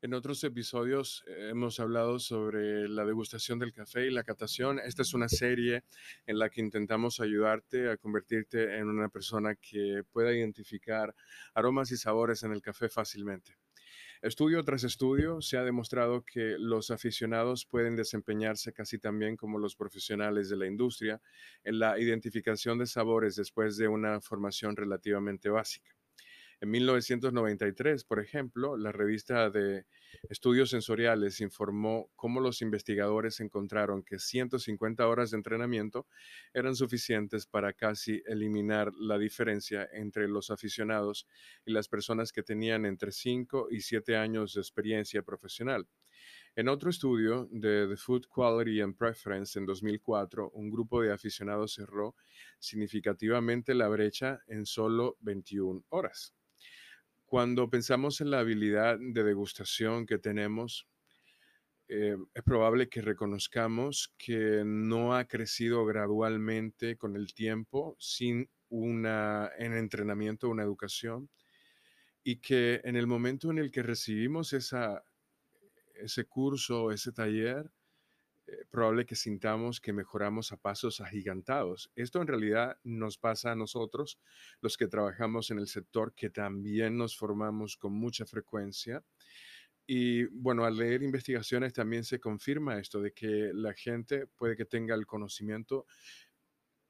En otros episodios eh, hemos hablado sobre la degustación del café y la catación. Esta es una serie en la que intentamos ayudarte a convertirte en una persona que pueda identificar aromas y sabores en el café fácilmente. Estudio tras estudio se ha demostrado que los aficionados pueden desempeñarse casi tan bien como los profesionales de la industria en la identificación de sabores después de una formación relativamente básica. En 1993, por ejemplo, la revista de Estudios Sensoriales informó cómo los investigadores encontraron que 150 horas de entrenamiento eran suficientes para casi eliminar la diferencia entre los aficionados y las personas que tenían entre 5 y 7 años de experiencia profesional. En otro estudio de The Food Quality and Preference en 2004, un grupo de aficionados cerró significativamente la brecha en solo 21 horas. Cuando pensamos en la habilidad de degustación que tenemos, eh, es probable que reconozcamos que no ha crecido gradualmente con el tiempo sin una, en entrenamiento, una educación, y que en el momento en el que recibimos esa, ese curso, ese taller, eh, probable que sintamos que mejoramos a pasos agigantados. Esto en realidad nos pasa a nosotros, los que trabajamos en el sector, que también nos formamos con mucha frecuencia. Y bueno, al leer investigaciones también se confirma esto de que la gente puede que tenga el conocimiento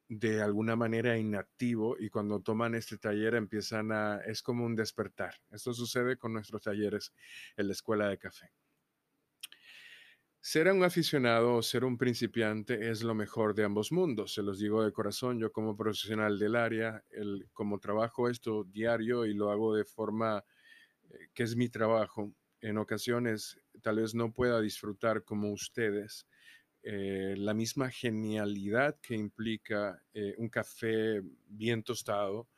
de alguna manera inactivo y cuando toman este taller empiezan a, es como un despertar. Esto sucede con nuestros talleres en la escuela de café. Ser un aficionado o ser un principiante es lo mejor de ambos mundos. Se los digo de corazón, yo como profesional del área, el, como trabajo esto diario y lo hago de forma eh, que es mi trabajo, en ocasiones tal vez no pueda disfrutar como ustedes eh, la misma genialidad que implica eh, un café bien tostado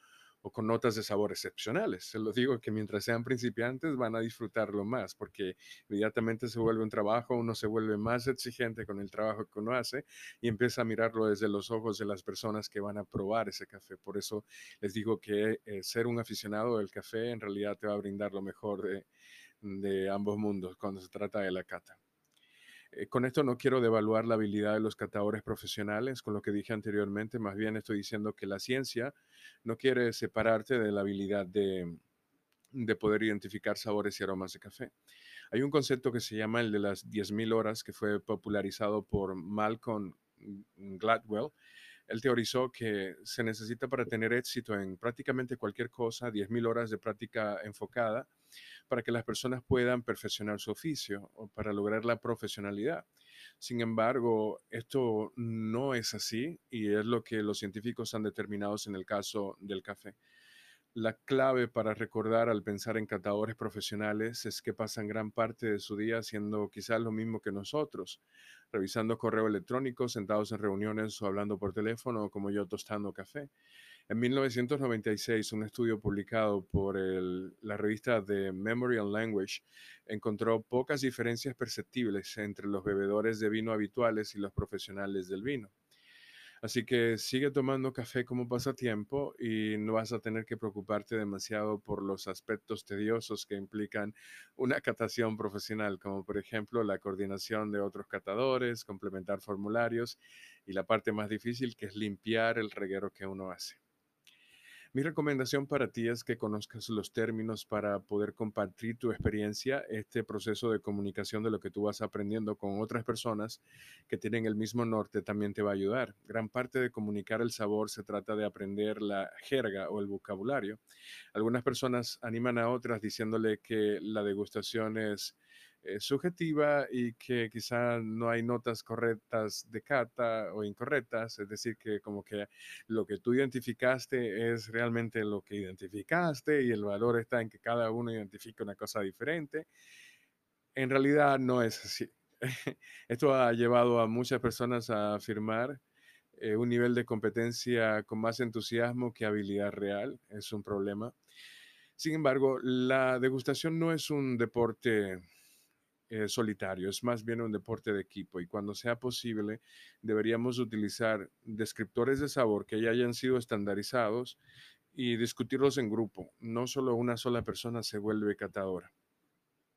o con notas de sabor excepcionales. Se lo digo que mientras sean principiantes van a disfrutarlo más porque inmediatamente se vuelve un trabajo, uno se vuelve más exigente con el trabajo que uno hace y empieza a mirarlo desde los ojos de las personas que van a probar ese café. Por eso les digo que eh, ser un aficionado del café en realidad te va a brindar lo mejor de, de ambos mundos cuando se trata de la cata. Eh, con esto no quiero devaluar la habilidad de los catadores profesionales, con lo que dije anteriormente, más bien estoy diciendo que la ciencia no quiere separarte de la habilidad de, de poder identificar sabores y aromas de café. Hay un concepto que se llama el de las 10.000 horas, que fue popularizado por Malcolm Gladwell. Él teorizó que se necesita para tener éxito en prácticamente cualquier cosa 10.000 horas de práctica enfocada para que las personas puedan perfeccionar su oficio o para lograr la profesionalidad. Sin embargo, esto no es así y es lo que los científicos han determinado en el caso del café. La clave para recordar al pensar en catadores profesionales es que pasan gran parte de su día haciendo quizás lo mismo que nosotros, revisando correo electrónico, sentados en reuniones o hablando por teléfono, como yo tostando café. En 1996, un estudio publicado por la revista The Memory and Language encontró pocas diferencias perceptibles entre los bebedores de vino habituales y los profesionales del vino. Así que sigue tomando café como pasatiempo y no vas a tener que preocuparte demasiado por los aspectos tediosos que implican una catación profesional, como por ejemplo la coordinación de otros catadores, complementar formularios y la parte más difícil que es limpiar el reguero que uno hace. Mi recomendación para ti es que conozcas los términos para poder compartir tu experiencia, este proceso de comunicación de lo que tú vas aprendiendo con otras personas que tienen el mismo norte también te va a ayudar. Gran parte de comunicar el sabor se trata de aprender la jerga o el vocabulario. Algunas personas animan a otras diciéndole que la degustación es eh, subjetiva y que quizá no hay notas correctas de cata o incorrectas, es decir, que como que lo que tú identificaste es realmente lo que identificaste y el valor está en que cada uno identifique una cosa diferente. En realidad no es así. Esto ha llevado a muchas personas a afirmar eh, un nivel de competencia con más entusiasmo que habilidad real. Es un problema. Sin embargo, la degustación no es un deporte eh, solitario, es más bien un deporte de equipo y cuando sea posible deberíamos utilizar descriptores de sabor que ya hayan sido estandarizados y discutirlos en grupo. No solo una sola persona se vuelve catadora.